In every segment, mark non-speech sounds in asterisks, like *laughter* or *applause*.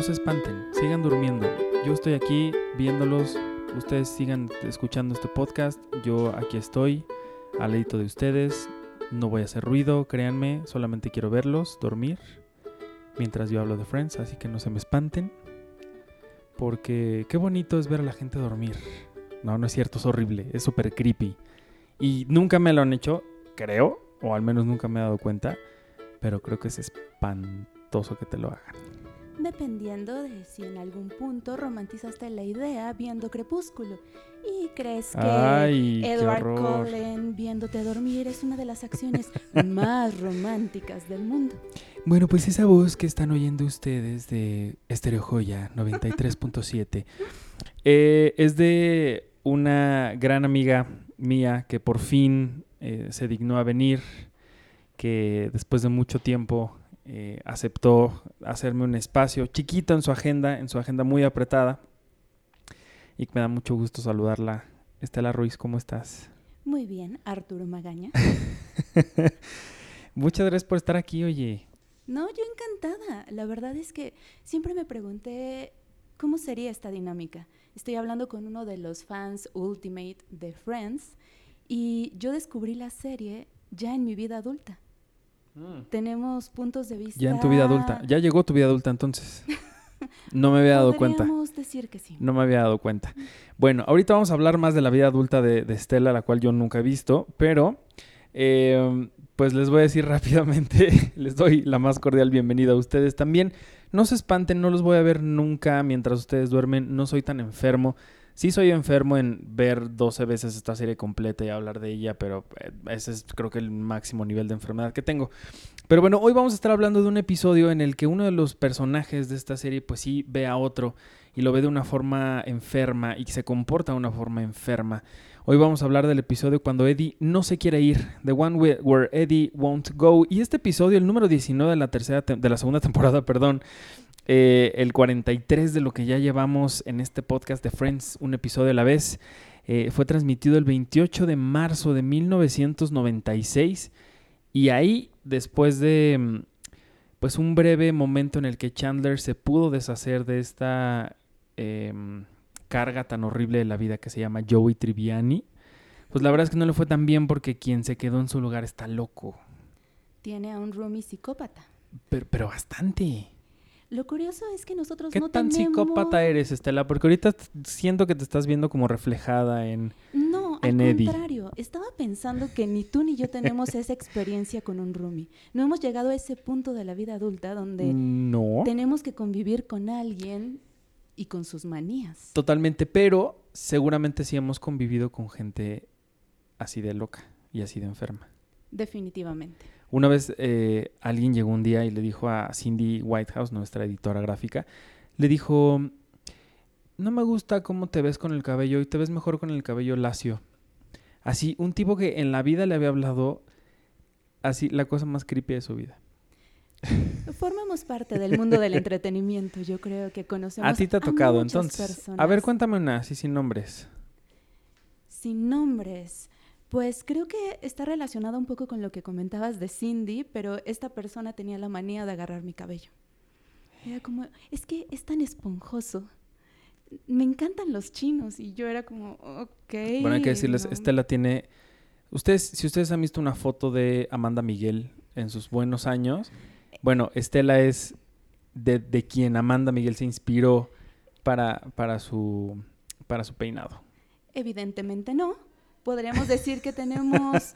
No se espanten, sigan durmiendo. Yo estoy aquí viéndolos, ustedes sigan escuchando este podcast, yo aquí estoy, al ladito de ustedes. No voy a hacer ruido, créanme, solamente quiero verlos, dormir, mientras yo hablo de Friends, así que no se me espanten. Porque qué bonito es ver a la gente dormir. No, no es cierto, es horrible, es súper creepy. Y nunca me lo han hecho, creo, o al menos nunca me he dado cuenta, pero creo que es espantoso que te lo hagan. Dependiendo de si en algún punto romantizaste la idea viendo Crepúsculo y crees que Ay, Edward. Cullen viéndote dormir es una de las acciones *laughs* más románticas del mundo. Bueno, pues esa voz que están oyendo ustedes de Estereo Joya 93.7 eh, es de una gran amiga mía que por fin eh, se dignó a venir, que después de mucho tiempo eh, aceptó hacerme un espacio chiquito en su agenda, en su agenda muy apretada, y me da mucho gusto saludarla. Estela Ruiz, ¿cómo estás? Muy bien, Arturo Magaña. *laughs* Muchas gracias por estar aquí, oye. No, yo encantada. La verdad es que siempre me pregunté cómo sería esta dinámica. Estoy hablando con uno de los fans ultimate de Friends y yo descubrí la serie ya en mi vida adulta. Tenemos puntos de vista. Ya en tu vida adulta. Ya llegó tu vida adulta entonces. *laughs* No me había dado cuenta. Decir que sí. No me había dado cuenta. Bueno, ahorita vamos a hablar más de la vida adulta de, de Estela, la cual yo nunca he visto, pero eh, pues les voy a decir *laughs* rápidamente, les doy la más cordial bienvenida a ustedes también. No se espanten, no los voy a ver nunca mientras ustedes duermen, no soy tan enfermo. Sí soy enfermo en ver 12 veces esta serie completa y hablar de ella, pero eh, ese es creo que el máximo nivel de enfermedad que tengo. Pero bueno, hoy vamos a estar hablando de un episodio en el que uno de los personajes de esta serie pues sí ve a otro y lo ve de una forma enferma y se comporta de una forma enferma. Hoy vamos a hablar del episodio cuando Eddie no se quiere ir, The One Whe- Where Eddie Won't Go. Y este episodio, el número 19 de la, tercera de la segunda *laughs* temporada, perdón, eh, el 43 de lo que ya llevamos en este podcast de Friends, un episodio a la vez, eh, fue transmitido el 28 de marzo de 1996. Y ahí, después de mm, pues un breve momento en el que Chandler se pudo deshacer de esta em, carga tan horrible de la vida que se llama Joey Triviani, pues la verdad es que no le fue tan bien porque quien se quedó en su lugar está loco. Tiene a un roomie psicópata. Pero, pero bastante. Lo curioso es que nosotros ¿Qué no tan tenemos... psicópata eres, Estela? Porque ahorita siento que te estás viendo como reflejada en... No, al Eddie. contrario. Estaba pensando que ni tú ni yo tenemos esa experiencia con un roomie. No hemos llegado a ese punto de la vida adulta donde No. tenemos que convivir con alguien y con sus manías. Totalmente, pero seguramente sí hemos convivido con gente así de loca y así de enferma. Definitivamente. Una vez eh, alguien llegó un día y le dijo a Cindy Whitehouse, nuestra editora gráfica, le dijo, no me gusta cómo te ves con el cabello y te ves mejor con el cabello lacio. Así, un tipo que en la vida le había hablado así la cosa más creepy de su vida. *laughs* Formamos parte del mundo del entretenimiento. Yo creo que conocemos A ti te ha tocado entonces. personas A ver, cuéntame una, así sin nombres. Sin nombres. Pues creo que está relacionado un poco con lo que comentabas de Cindy, pero esta persona tenía la manía de agarrar mi cabello. Era como, es que es tan esponjoso. Me encantan los chinos y yo era como, ok. Bueno, hay que decirles, no". Estela tiene... Ustedes, si ustedes han visto una foto de Amanda Miguel en sus buenos años, bueno, Estela es de, de quien Amanda Miguel se inspiró para, para, su, para su peinado. Evidentemente no. Podríamos decir que tenemos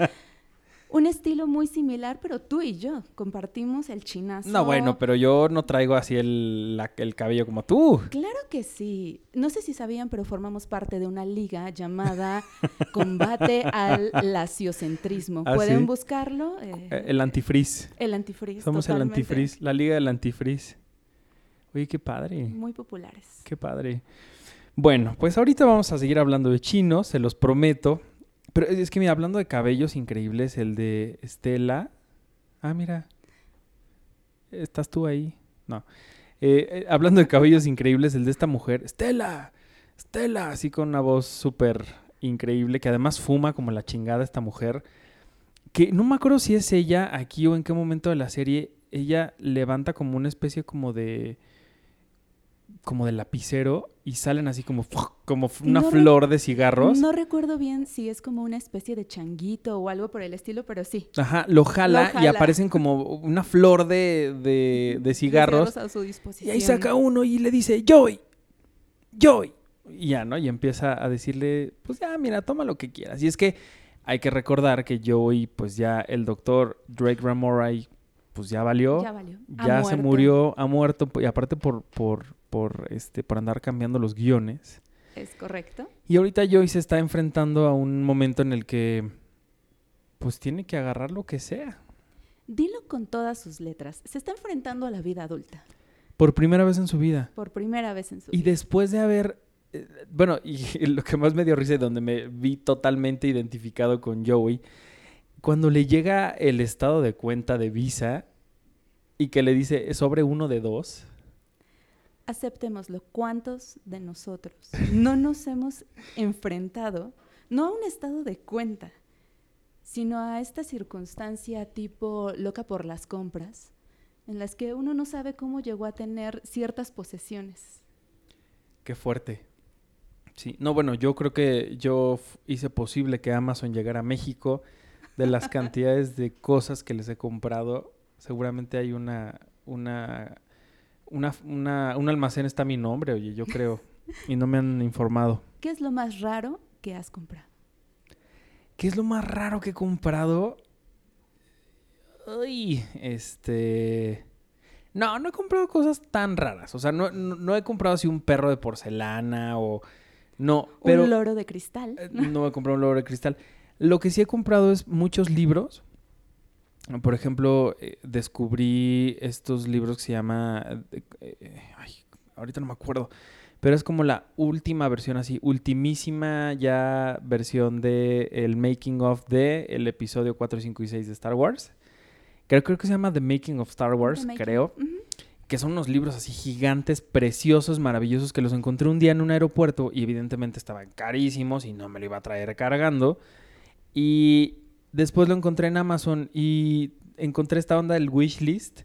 un estilo muy similar, pero tú y yo compartimos el chinazo. No, bueno, pero yo no traigo así el, la- el cabello como tú. Claro que sí. No sé si sabían, pero formamos parte de una liga llamada Combate al Laciocentrismo. ¿Ah, Pueden sí? buscarlo. eh, Eh, El antifrizz. el antifrizz. Somos el antifrizz, la liga del antifrizz. Oye, qué padre. Muy populares. Qué padre. Bueno, pues ahorita vamos a seguir hablando de chinos, se los prometo. Pero es que mira, hablando de cabellos increíbles, el de Estela. Ah, mira. ¿Estás tú ahí? No. Eh, eh, hablando de cabellos increíbles, el de esta mujer. Estela. Estela. Así con una voz súper increíble, que además fuma como la chingada esta mujer. Que no me acuerdo si es ella aquí o en qué momento de la serie. Ella levanta como una especie como de como de lapicero y salen así como, como una No flor de cigarros. No recuerdo bien si es como una especie de changuito o algo por el estilo, pero sí. Ajá, lo jala, Lo y aparecen como una flor de, de, de cigarros. a su Y disposición. ahí saca uno y le dice, Joy, Joy. Y ya, ¿no? Y empieza a decirle, pues ya, mira, toma lo que quieras. Y es que hay que recordar que Joey, pues ya el doctor Drake Ramoray, pues ya valió. Ya valió. ya Ha se muerto. murió, ha muerto, y aparte por, por, por, este, por andar cambiando los guiones. Es correcto. Y ahorita Joey se está enfrentando a un momento en el que, pues tiene que agarrar lo que sea. Dilo con todas sus letras. Se está enfrentando a la vida adulta Por primera vez en su vida. por primera vez en su Y vida. después de haber, eh, bueno, y *laughs* lo que más me dio risa y donde me vi totalmente identificado con Joey, cuando le llega el estado de cuenta de Visa y que le dice "Es sobre uno de dos. Aceptémoslo. ¿Cuántos de nosotros no nos hemos enfrentado, no a un estado de cuenta, sino a esta circunstancia tipo loca por las compras, en las que uno no sabe cómo llegó a tener ciertas posesiones? Qué fuerte. Sí, no, bueno, yo creo que yo hice posible que Amazon llegara a México. De las *laughs* cantidades de cosas que les he comprado, seguramente hay una, una, una, una- un almacén está a mi nombre, oye, yo creo, y no me han informado. *laughs* ¿Qué es lo más raro que has comprado? ¿Qué es lo más raro que he comprado? Ay, este... No, no he comprado cosas tan raras. O sea, no, no, no he comprado así un perro de porcelana o... No, pero... un loro de cristal. eh, No he comprado un loro de cristal. Lo que sí he comprado es muchos libros. Por ejemplo, eh, descubrí estos libros que se llama... eh, eh, ay, ahorita no me acuerdo. Pero es como la última versión así, ultimísima ya versión de el making of de el episodio 4, 5 y 6 de Star Wars. Creo, creo que se llama The Making of Star Wars, creo que son unos libros así gigantes, preciosos, maravillosos, que los encontré un día en un aeropuerto y evidentemente estaban carísimos y no me lo iba a traer cargando. Y después lo encontré en Amazon y encontré esta onda del wish list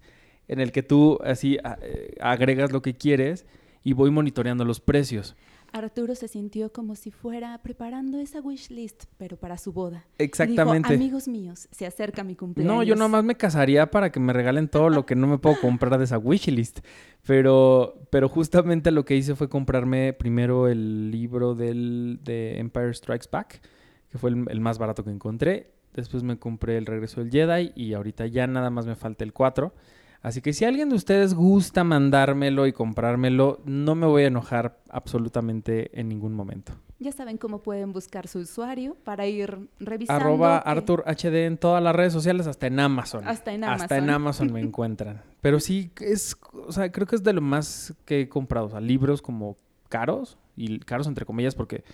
en el que tú así a- eh, agregas lo que quieres y voy monitoreando los precios. Arturo se sintió como si fuera preparando esa wish list, pero para su boda. Exactamente. Dijo, amigos míos, se acerca mi cumpleaños. No, yo nomás me casaría para que me regalen todo lo que no me puedo comprar de esa wishlist. Pero, pero justamente lo que hice fue comprarme primero el libro del, de Empire Strikes Back, que fue el, el más barato que encontré. Después me compré el Regreso del Jedi y ahorita ya nada más me falta el 4. Así que si alguien de ustedes gusta mandármelo y comprármelo, no me voy a enojar absolutamente en ningún momento. Ya saben cómo pueden buscar su usuario para ir revisando. Arroba que- Arthur HD en todas las redes sociales, hasta en Amazon. Hasta en Hasta en Amazon. Amazon me *laughs* encuentran. Pero sí, es, o sea, creo que es de lo más que he comprado. O sea, libros como caros, y caros entre comillas, porque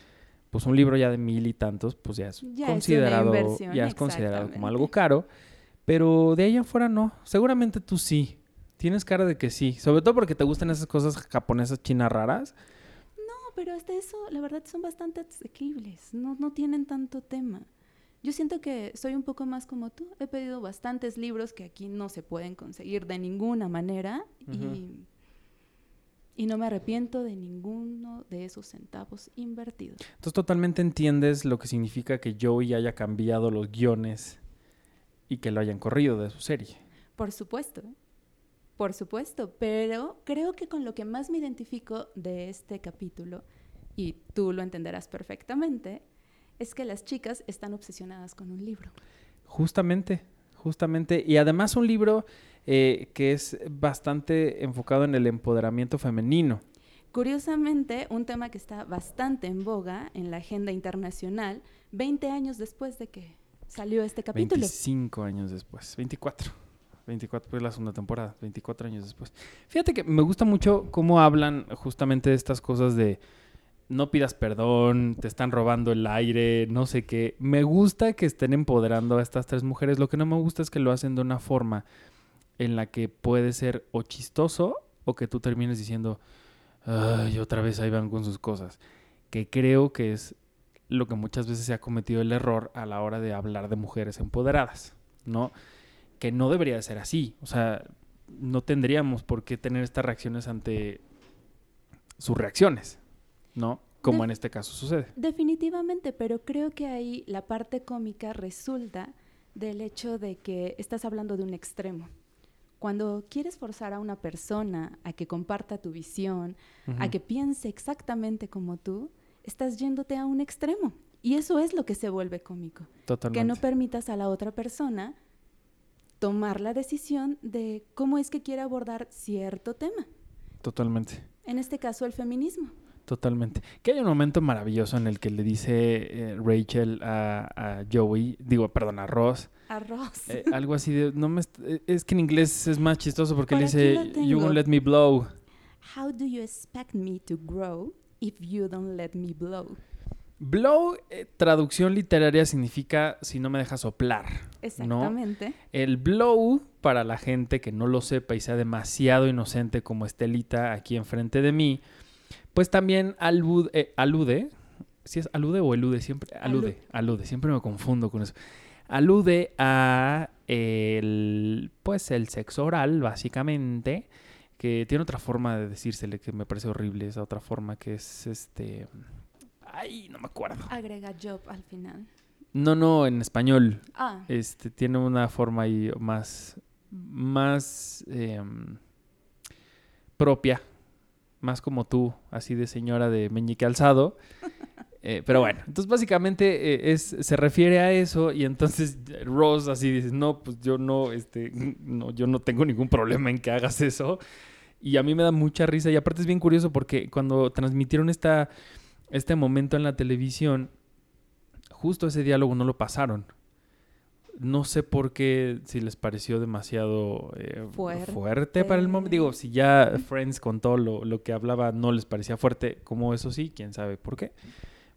pues un libro ya de mil y tantos, pues ya es Ya considerado, ya es considerado como algo caro. Pero de ahí afuera no. Seguramente tú sí. Tienes cara de que sí. Sobre todo porque te gustan esas cosas japonesas chinas raras. No, pero hasta eso, la verdad, son bastante asequibles. No, no tienen tanto tema. Yo siento que soy un poco más como tú. He pedido bastantes libros que aquí no se pueden conseguir de ninguna manera y, y no me arrepiento de ninguno de esos centavos invertidos. Entonces totalmente entiendes lo que significa que Joey haya cambiado los guiones y que lo hayan corrido de su serie. Por supuesto, por supuesto, pero creo que con lo que más me identifico de este capítulo, y tú lo entenderás perfectamente, es que las chicas están obsesionadas con un libro. Justamente, justamente. Y además un libro eh, que es bastante enfocado en el empoderamiento femenino. Curiosamente, un tema que está bastante en boga en la agenda internacional, 20 años después de que salió este capítulo. 25 años después, 24. 24 pues la segunda temporada, 24 años después. Fíjate que me gusta mucho cómo hablan justamente de estas cosas de no pidas perdón, te están robando el aire, no sé qué. Me gusta que estén empoderando a estas tres mujeres. Lo que no me gusta es que lo hacen de una forma en la que puede ser o chistoso o que tú termines diciendo, ay, otra vez ahí van con sus cosas. Que creo que es lo que muchas veces se ha cometido el error a la hora de hablar de mujeres empoderadas, ¿no? Que no debería de ser así. O sea, no tendríamos por qué tener estas reacciones ante sus reacciones, ¿no? Como De- en este caso sucede. Definitivamente, pero creo que ahí la parte cómica resulta del hecho de que estás hablando de un extremo. Cuando quieres forzar a una persona a que comparta tu visión, a que piense exactamente como tú, estás yéndote a un extremo. Y eso es lo que se vuelve cómico. Totalmente. Que no permitas a la otra persona tomar la decisión de cómo es que quiere abordar cierto tema. Totalmente. En este caso, el feminismo. Totalmente. Que hay un momento maravilloso en el que le dice eh, Rachel a, a Joey, digo, perdón, a Ross, Arroz. eh, algo así de, no me, eh, es que en inglés es más chistoso porque Por le dice, you won't let me blow. How do you expect me to grow if you don't let me blow? Blow, eh, traducción literaria significa si no me dejas soplar. Exactamente. El blow, para la gente que no lo sepa y sea demasiado inocente como Estelita aquí enfrente de mí, pues también alude, eh, alude si es alude o elude, siempre alude, alude, siempre me confundo con eso. Alude a el, pues el sexo oral, básicamente, que tiene otra forma de decírsele que me parece horrible, esa otra forma que es este... Ay, no me acuerdo. Agrega job al final. No, no, en español. Ah, Este, tiene una forma ahí más, más em, propia, más como tú, así de señora de meñique alzado. *laughs* Eh, pero bueno, entonces básicamente eh, es, se refiere a eso y entonces *laughs* Ross así dice, no, pues yo no, este, no, yo no tengo ningún problema en que hagas eso. Y a mí me da mucha risa y aparte es bien curioso porque cuando transmitieron esta, este momento en la televisión, justo ese diálogo no lo pasaron. No sé por qué, si les pareció demasiado eh, Fuerte. fuerte para el momento. Digo, si ya *laughs* Friends con todo lo, lo que hablaba no les parecía fuerte, como eso sí, quién sabe por qué.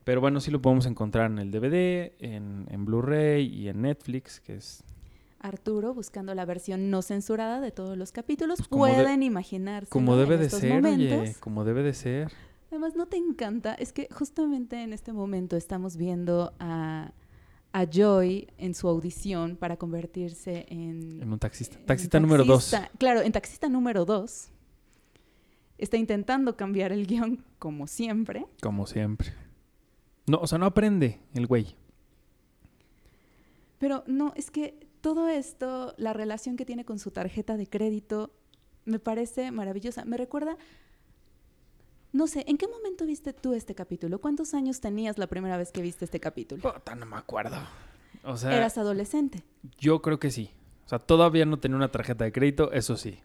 Pero bueno, sí lo podemos encontrar en el DVD, en, en Blu-ray y en Netflix, que es... Arturo buscando la versión no censurada de todos los capítulos. Pues como de- Pueden imaginarse. Como debe de estos ser, momentos. oye, como debe de ser. Además, ¿no te encanta? Es que justamente en este momento estamos viendo a, a Joy en su audición para convertirse en... En un taxista. en Taxista número dos. taxista. Claro, en taxista número dos. Está intentando cambiar el guion como siempre. Como siempre. No, o sea, no aprende el güey. Pero no, es que todo esto, la relación que tiene con su tarjeta de crédito, me parece maravillosa. Me recuerda, no sé, ¿en qué momento viste tú este capítulo? ¿Cuántos años tenías la primera vez que viste este capítulo? Puta, no me acuerdo. O sea, Eras adolescente. yo creo que sí. O sea, todavía no tenía una tarjeta de crédito, eso sí.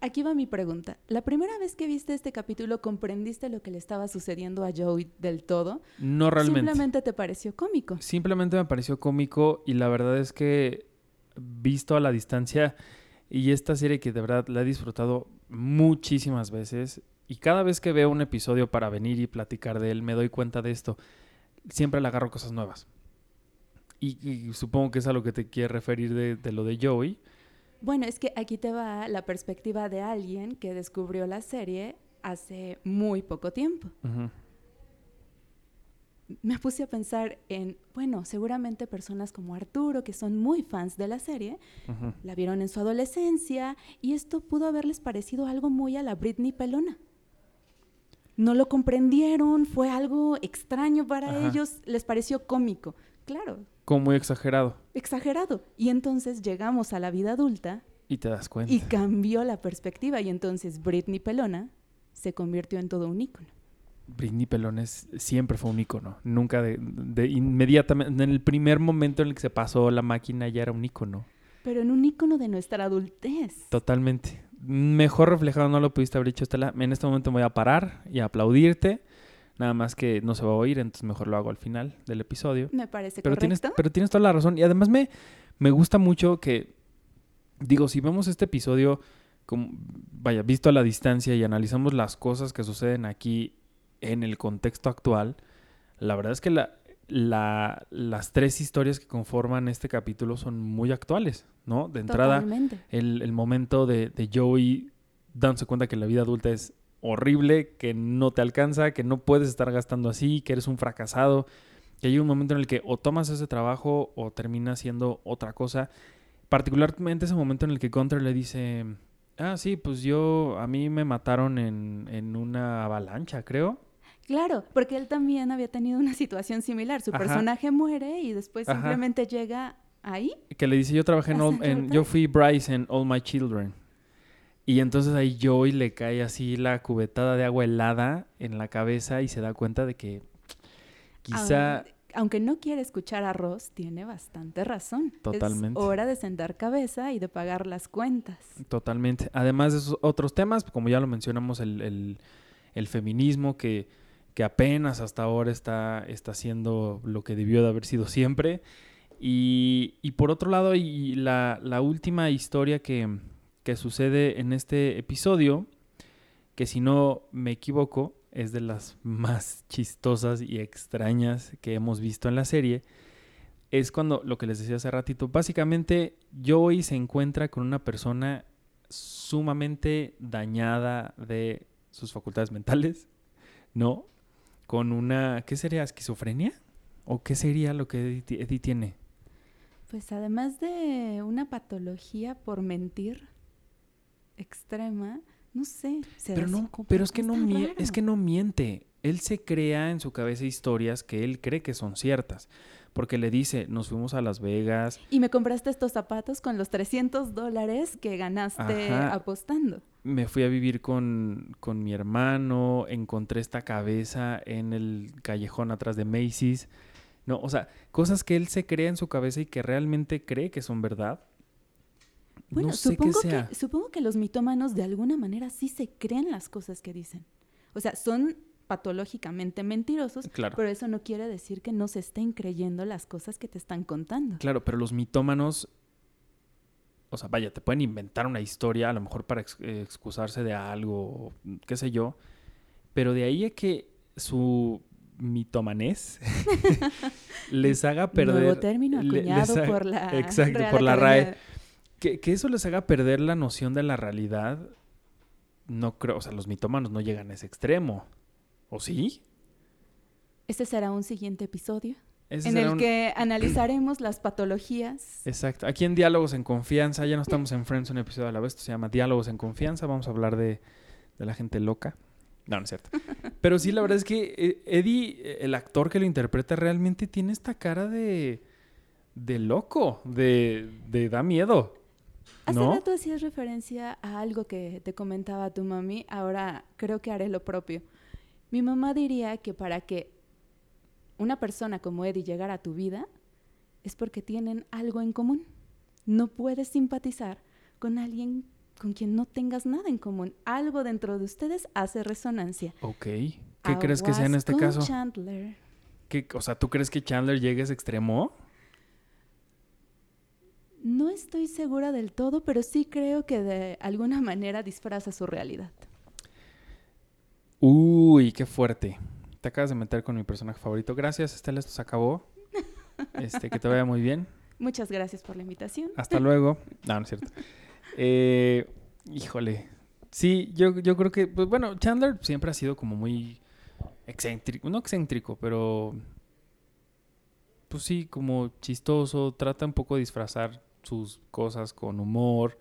Aquí va mi pregunta. ¿La primera vez que viste este capítulo comprendiste lo que le estaba sucediendo a Joey del todo? No realmente. Simplemente te pareció cómico. Simplemente me pareció cómico y la verdad es que visto a la distancia y esta serie que de verdad la he disfrutado muchísimas veces y cada vez que veo un episodio para venir y platicar de él me doy cuenta de esto. Siempre le agarro cosas nuevas. Y, y supongo que es a lo que te quieres referir de, de lo de Joey. Bueno, es que aquí te va la perspectiva de alguien que descubrió la serie hace muy poco tiempo. Me puse a pensar en, bueno, seguramente personas como Arturo, que son muy fans de la serie, la vieron en su adolescencia y esto pudo haberles parecido algo muy a la Britney Pelona. No lo comprendieron, fue algo extraño para ellos, les pareció cómico. Claro, Como muy exagerado. exagerado. Y entonces llegamos a la vida adulta Y te das cuenta. y cambió la perspectiva y entonces Britney Pelona se convirtió en todo un ícono. Britney Pelones siempre fue un ícono. Nunca de, de inmediatamente, en el primer momento en el que se pasó la máquina ya era un ícono. Pero en un ícono de nuestra adultez. Totalmente. Mejor reflejado no lo pudiste haber dicho, Estela. En este momento me voy a parar y a aplaudirte. Nada más que no se va a oír, entonces mejor lo hago al final del episodio. Me parece Pero correcto. tienes, pero tienes toda la razón. Y además me, me gusta mucho que, digo, si vemos este episodio, como, vaya, visto a la distancia y analizamos las cosas que suceden aquí en el contexto actual, la verdad es que la, la- las tres historias que conforman este capítulo son muy actuales, ¿no? De entrada, Totalmente. el, el momento de, de Joey dándose cuenta que la vida adulta es horrible, que no te alcanza, que no puedes estar gastando así, que eres un fracasado, que hay un momento en el que o tomas ese trabajo o terminas siendo otra cosa. Particularmente ese momento en el que Gunter le dice, Ah, sí, pues yo, a mí me mataron en, en una avalancha, creo. Claro, porque él también había tenido una situación similar. Su Ajá. personaje muere y después Ajá. simplemente llega ahí. Que le dice, yo trabajé en, yo fui Bryce en All My Children. Y entonces ahí Joey le cae así la cubetada de agua helada en la cabeza y se da cuenta de que quizá... Aun- aunque no quiere escuchar a Ross, tiene bastante razón. Totalmente. Es hora de sentar cabeza y de pagar las cuentas. Totalmente. Además de esos otros temas, como ya lo mencionamos, el, el- el feminismo que, que apenas hasta ahora está, está haciendo lo que debió de haber sido siempre. Y, y por otro lado, y la, la última historia que, que sucede en este episodio, que si no me equivoco, es de las *laughs* más chistosas y extrañas que hemos visto en la serie, es cuando, lo que les decía hace ratito, básicamente Joey se encuentra con una persona sumamente dañada de sus facultades mentales, *laughs* ¿no? Con una, ¿qué sería? ¿Esquizofrenia? ¿O qué sería lo que Eddie, ti- Eddie tiene? Pues además de una patología por mentir extrema, no sé. ¿será Pero, no, pero es, que no es que no miente. Él se crea en su cabeza historias que él cree que son ciertas. Porque le dice, nos fuimos a Las Vegas, Y me compraste estos zapatos con los 300 dólares que ganaste Ajá. apostando. me fui a vivir con, con mi hermano, encontré esta cabeza en el callejón atrás de Macy's. No, o sea, cosas que él se crea en su cabeza y que realmente cree que son verdad. Bueno, no sé qué supongo, sea. que, supongo que los mitómanos de alguna manera sí se creen las cosas que dicen. O sea, son patológicamente mentirosos, Claro. pero eso no quiere decir que no se estén creyendo las cosas que te están contando. Claro, pero los mitómanos, o sea, vaya, te pueden inventar una historia, a lo mejor para ex- eh, excusarse de algo, qué sé yo, pero de ahí a que su mitomanés *laughs* les haga perder... Nuevo término le- acuñado haga- por la exacto, Real por la RAE. Que, que eso les haga perder la noción de la realidad, no creo, o sea, los mitómanos no llegan a ese extremo, ¿o sí? Este será un siguiente episodio en el un- que analizaremos las patologías. Exacto. Aquí en Diálogos en Confianza, ya no estamos en Friends un episodio a la vez, esto se llama Diálogos en Confianza, vamos a hablar de, de la gente loca. No, no es cierto. *laughs* Pero sí, la verdad es que eh, Eddie, eh, el actor que lo interpreta, realmente tiene esta cara de, de loco, de, de da miedo. Hace ¿No? rato hacías referencia a algo que te comentaba tu mami, ahora creo que haré lo propio. Mi mamá diría que para que una persona como Eddie llegara a tu vida es porque tienen algo en común. No puedes simpatizar con alguien con quien no tengas nada en común. Algo dentro de ustedes hace resonancia. Ok. ¿Qué crees que sea en este con caso? Chandler. ¿Qué- o sea, ¿tú crees que Chandler llegue a ese extremo? No estoy segura del todo, pero sí creo que de alguna manera disfraza su realidad. Uy, qué fuerte. Te acabas de meter con mi personaje favorito. Gracias, Estela, esto se acabó. Este, que te vaya muy bien. Muchas gracias por la invitación. Hasta luego. No, no es cierto. Eh, híjole. Sí, yo, yo creo que, pues bueno, Chandler siempre ha sido como muy excéntrico, no excéntrico, pero pues sí, como chistoso, trata un poco de disfrazar sus cosas con humor,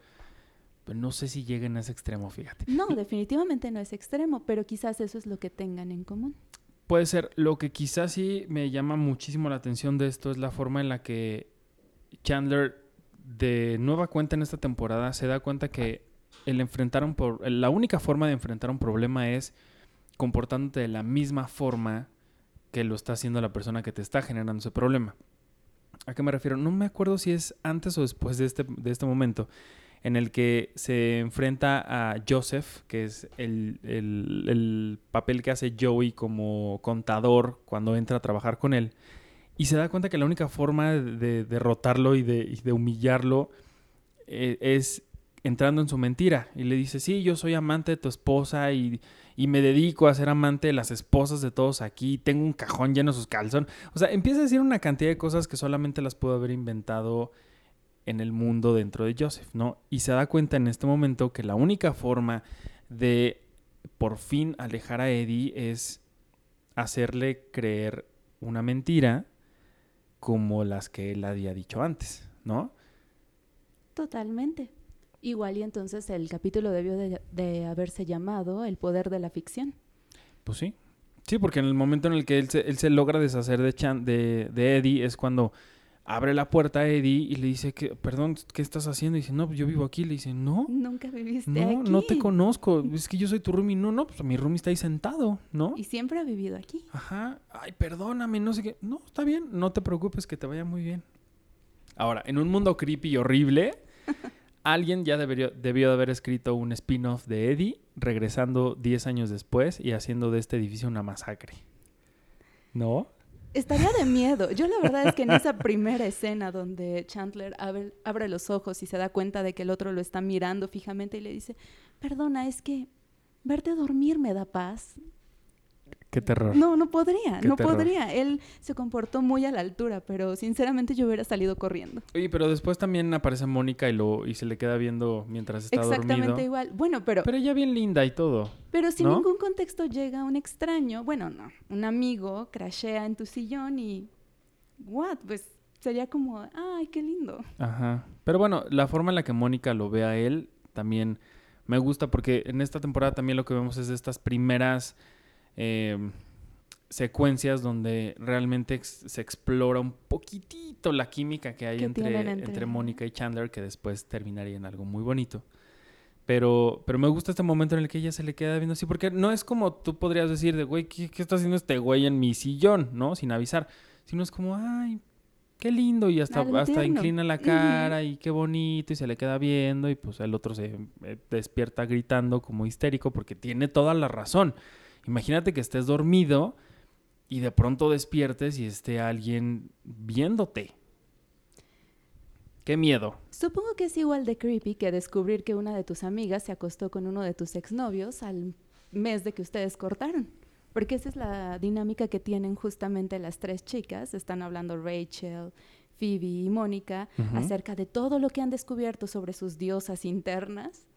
pero no sé si lleguen a ese extremo, fíjate. No, *laughs* definitivamente no es extremo, pero quizás eso es lo que tengan en común. Puede ser. Lo que quizás sí me llama muchísimo la atención de esto es la forma en la que Chandler, de nueva cuenta en esta temporada, se da cuenta que el enfrentar un por- la única forma de enfrentar un problema es comportándote de la misma forma que lo está haciendo la persona que te está generando ese problema. ¿A qué me refiero? No me acuerdo si es antes o después de este, de este momento en el que se enfrenta a Joseph, que es el, el- el papel que hace Joey como contador cuando entra a trabajar con él, y se da cuenta que la única forma de, de derrotarlo y de, y de humillarlo eh, es entrando en su mentira. Y le dice, sí, yo soy amante de tu esposa y, y me dedico a ser amante de las esposas de todos aquí, tengo un cajón lleno de sus calzones. O sea, empieza a decir una cantidad de cosas que solamente las pudo haber inventado en el mundo dentro de Joseph, ¿no? Y se da cuenta en este momento que la única forma de por fin alejar a Eddie es hacerle creer una mentira como las que él había dicho antes, ¿no? Totalmente. Igual y entonces el capítulo debió de, de haberse llamado El poder de la ficción. Pues sí. Sí, porque en el momento en el que él se, él se logra deshacer de, Chan, de, de Eddie es cuando abre la puerta a Eddie y le dice que, perdón, ¿qué estás haciendo? Y dice, no, pues yo vivo aquí. Le dice, no, Nunca viviste no, aquí. no te conozco. Es que yo soy tu roomie. No, no, pues mi roomie está ahí sentado, ¿no? Y siempre ha vivido aquí. Ajá. Ay, perdóname, no sé qué. No, está bien, no te preocupes, que te vaya muy bien. Ahora, en un mundo creepy y horrible, alguien ya debería, debió de haber escrito un spin-off de Eddie, regresando 10 años después y haciendo de este edificio una masacre. ¿No? Estaría de miedo. Yo la verdad es que en esa primera escena donde Chandler abre, abre los ojos y se da cuenta de que el otro lo está mirando fijamente y le dice, perdona, es que verte dormir me da paz. Qué terror. No, no podría, Qué no terror. podría. Él se comportó muy a la altura, pero sinceramente yo hubiera salido corriendo. Oye, pero después también aparece Mónica y, lo, y se le queda viendo mientras está Exactamente dormido. igual. Bueno, pero, Pero ella bien linda y todo. pero sin ¿no? ningún contexto llega un extraño, bueno, no, un amigo crashea en tu sillón y... ¿What? Pues sería como, ay, qué lindo. Ajá. Pero bueno, la forma en la que Mónica lo ve a él también me gusta porque en esta temporada también lo que vemos es estas primeras eh, secuencias donde realmente ex- se explora un poquitito la química que hay entre, tienen entre... entre- Mónica y Chandler que después terminaría en algo muy bonito. Pero, pero me gusta este momento en el que ella se le queda viendo así, porque no es como tú podrías decir de, güey, ¿qué, qué está haciendo este güey en mi sillón? ¿No? Sin avisar. Sino es como, ay, qué lindo. Y hasta, hasta tierno. inclina la cara y qué bonito. Y se le queda viendo. Y pues el otro se eh, despierta gritando como histérico porque tiene toda la razón. Imagínate que estés dormido y de pronto despiertes y esté alguien viéndote. Qué miedo. Supongo que es igual de creepy que descubrir que una de tus amigas se acostó con uno de tus exnovios al mes de que ustedes cortaron. Porque esa es la dinámica que tienen justamente las tres chicas. Están hablando Rachel, Phoebe y Mónica acerca de todo lo que han descubierto sobre sus diosas internas.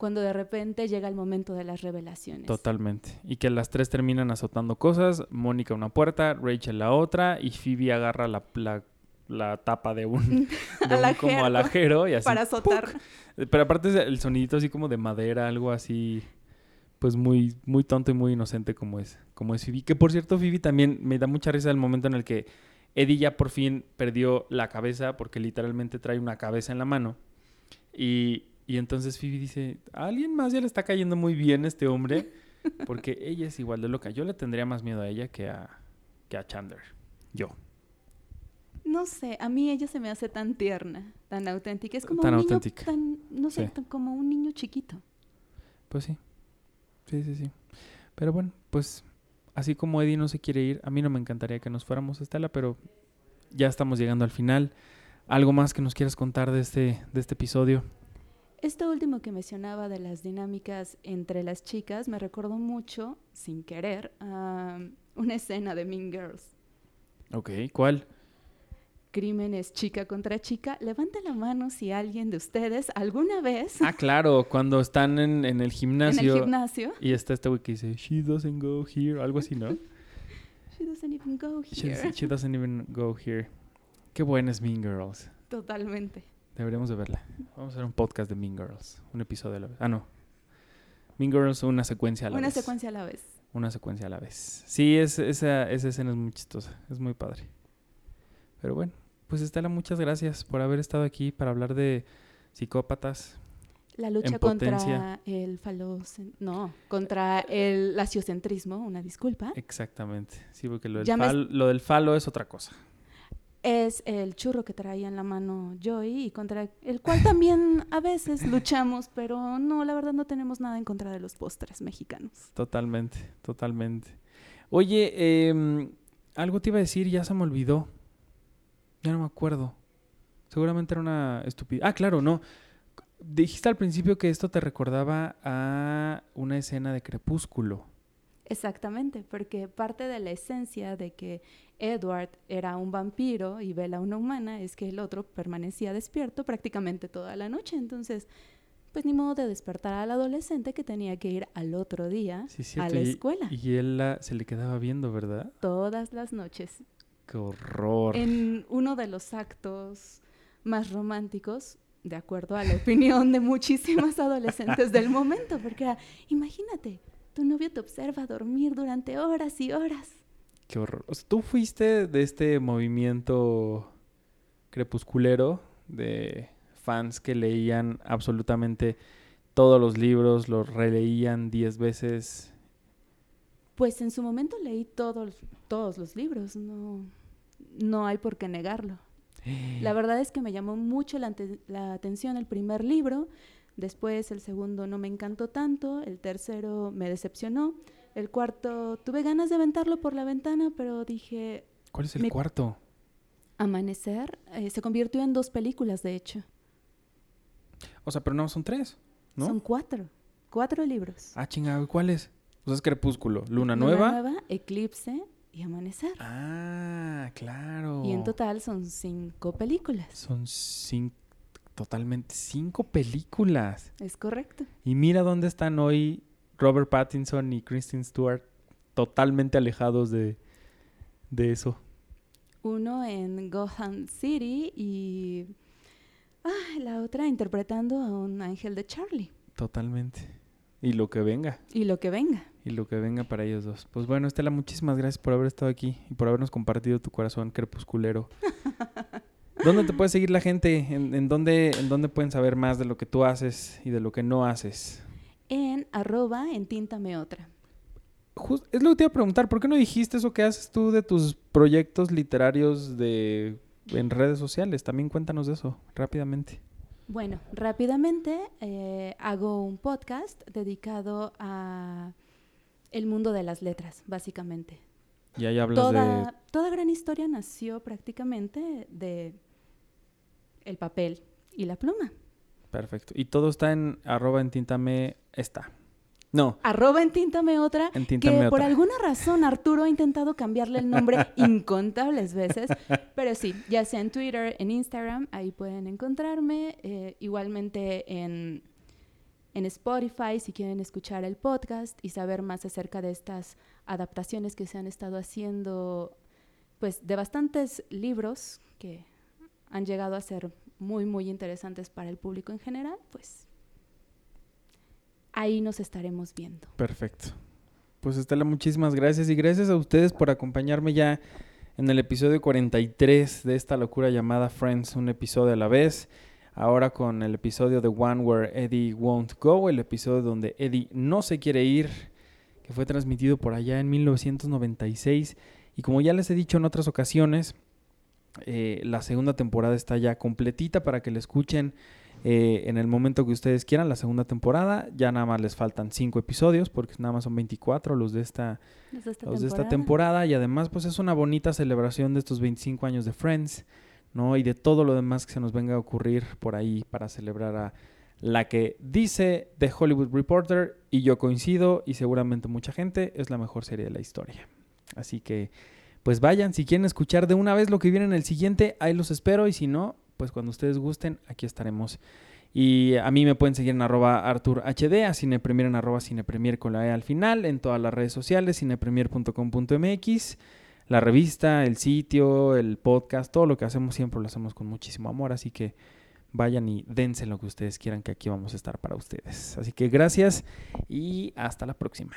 Cuando de repente llega el momento de las revelaciones. Totalmente. Y que las tres terminan azotando cosas. Mónica una puerta, Rachel la otra y Phoebe agarra la, la, la tapa de un, *laughs* de un como Alajero. y así. Para azotar. Pero aparte es el sonidito así como de madera, algo así, pues muy, muy tonto y muy inocente como es, como es Phoebe. Que por cierto, Phoebe también me da mucha risa el momento en el que Eddie ya por fin perdió la cabeza porque literalmente trae una cabeza en la mano. Y, y entonces Phoebe dice, a alguien más ya le está cayendo muy bien este hombre porque ella es igual de loca. Yo le tendría más miedo a ella que a, que a Chandler. Yo. No sé, a mí ella se me hace tan tierna, tan auténtica. Es como Tan un niño tan, no sé, Sí. tan como un niño chiquito. Pues sí. Sí, sí, sí. Pero bueno, pues así como Eddie no se quiere ir, a mí no me encantaría que nos fuéramos, Estela, pero ya estamos llegando al final. ¿Algo más que nos quieras contar de este, de este episodio? Esto último que mencionaba de las dinámicas entre las chicas me recordó mucho, sin querer, a una escena de Mean Girls. Ok, ¿cuál? Crímenes chica contra chica. Levante la mano si alguien de ustedes alguna vez Ah, claro, cuando están en, en el en el gimnasio gimnasio. y está este güey que dice, she doesn't go here, algo así, ¿no? *laughs* She doesn't even go she, here. she doesn't even go here. Qué buena es Mean Girls. Totalmente. Deberíamos de verla. Vamos a hacer un podcast de Mean Girls. Un episodio a la vez. Ah, no. Mean Girls, una secuencia a la Una vez. secuencia a la vez. Una secuencia a la vez. Sí, es, esa, esa escena es muy chistosa. Es muy padre. Pero bueno, pues Estela, muchas gracias por haber estado aquí para hablar de psicópatas. La lucha contra el falocen... No, contra el laciocentrismo, una disculpa. Exactamente. Sí, porque lo del, me lo del falo es otra cosa. Es el churro que traía en la mano Joy y contra el cual *laughs* también a veces luchamos, pero no, la verdad no tenemos nada en contra de los postres mexicanos. Totalmente, totalmente. Oye, em, algo te iba a decir, ya se me olvidó. Ya no me acuerdo. Seguramente era una estupidez. Ah, claro, no. Dijiste al principio que esto te recordaba a una escena de Crepúsculo. Exactamente, porque parte de la esencia de que Edward era un vampiro y Bella una humana es que el otro permanecía despierto prácticamente toda la noche. Entonces, pues ni modo de despertar al adolescente que tenía que ir al otro día Sí, a la y- escuela Y, él la- se le quedaba viendo, ¿verdad? todas las noches. Qué horror. En uno de los actos más románticos, de acuerdo a la opinión de muchísimas adolescentes del momento, porque imagínate, tu novio te observa dormir durante horas y horas. Qué horror. O sea, tú fuiste de este movimiento crepusculero de fans que leían absolutamente todos los libros, los releían diez veces. Pues en su momento leí todos, todos los libros, no, no hay por qué negarlo. *gasps* La verdad es que me llamó mucho la, la, atención el primer libro, después el segundo no me encantó tanto, el tercero me decepcionó, el cuarto tuve ganas de aventarlo por la ventana, pero dije... ¿Cuál es el cuarto? Amanecer eh, se convirtió en dos películas, de hecho. O sea, pero no son tres, ¿no? Son cuatro, cuatro libros. Ah, chingado, ¿cuáles? Pues es Crepúsculo, Luna, Luna Nueva. Nueva, Eclipse y Amanecer. Ah, claro. Y en total son cinco películas. Son cinco, totalmente cinco películas. Es correcto. Y mira dónde están hoy Robert Pattinson y Kristen Stewart, totalmente alejados de, de eso. Uno en Gotham City y ah, la otra interpretando a un ángel de Charlie. Totalmente. Y lo que venga. Y lo que venga. Y lo que venga para ellos dos. Pues bueno, Estela, muchísimas gracias por haber estado aquí y por habernos compartido tu corazón crepusculero. *laughs* ¿Dónde te puede seguir la gente? ¿En, en, dónde, ¿En dónde pueden saber más de lo que tú haces y de lo que no haces? En arroba en tíntame otra. Just, es lo que te iba a preguntar, ¿por qué no dijiste eso que haces tú de tus proyectos literarios de en redes sociales? También cuéntanos de eso, rápidamente. Bueno, rápidamente eh, hago un podcast dedicado a el mundo de las letras, básicamente. Y ahí hablas toda, de... Toda gran historia nació prácticamente de el papel y la pluma. Perfecto. Y todo está en arroba en tintame está. No. Arroba en tíntame otra. En tíntame que otra. por alguna razón Arturo ha intentado cambiarle el nombre *laughs* incontables veces. Pero sí, ya sea en Twitter, en Instagram, ahí pueden encontrarme. Eh, igualmente en, en Spotify, si quieren escuchar el podcast y saber más acerca de estas adaptaciones que se han estado haciendo, pues de bastantes libros que han llegado a ser muy, muy interesantes para el público en general, pues ahí nos estaremos viendo. Perfecto. Pues Estela, muchísimas gracias y gracias a ustedes por acompañarme ya en el episodio 43 de esta locura llamada Friends, un episodio a la vez. Ahora con el episodio de One Where Eddie Won't Go, el episodio donde Eddie no se quiere ir, que fue transmitido por allá en 1996. Y como ya les he dicho en otras ocasiones, eh, la segunda temporada está ya completita para que la escuchen eh, en el momento que ustedes quieran. La segunda temporada ya nada más les faltan cinco episodios porque nada más son 24 los de esta, los de esta, los temporada. de esta temporada. Y además pues es una bonita celebración de estos 25 años de Friends, ¿no? Y de todo lo demás que se nos venga a ocurrir por ahí para celebrar a la que dice The Hollywood Reporter y yo coincido y seguramente mucha gente es la mejor serie de la historia. Así que pues vayan, si quieren escuchar de una vez lo que viene en el siguiente, ahí los espero y si no, pues cuando ustedes gusten, aquí estaremos. Y a mí me pueden seguir en arroba arturhd, a cinepremier en arroba cinepremier con la E al final, en todas las redes sociales, cinepremier.com.mx, la revista, el sitio, el podcast, todo lo que hacemos siempre lo hacemos con muchísimo amor, así que vayan y dense lo que ustedes quieran que aquí vamos a estar para ustedes. Así que gracias y hasta la próxima.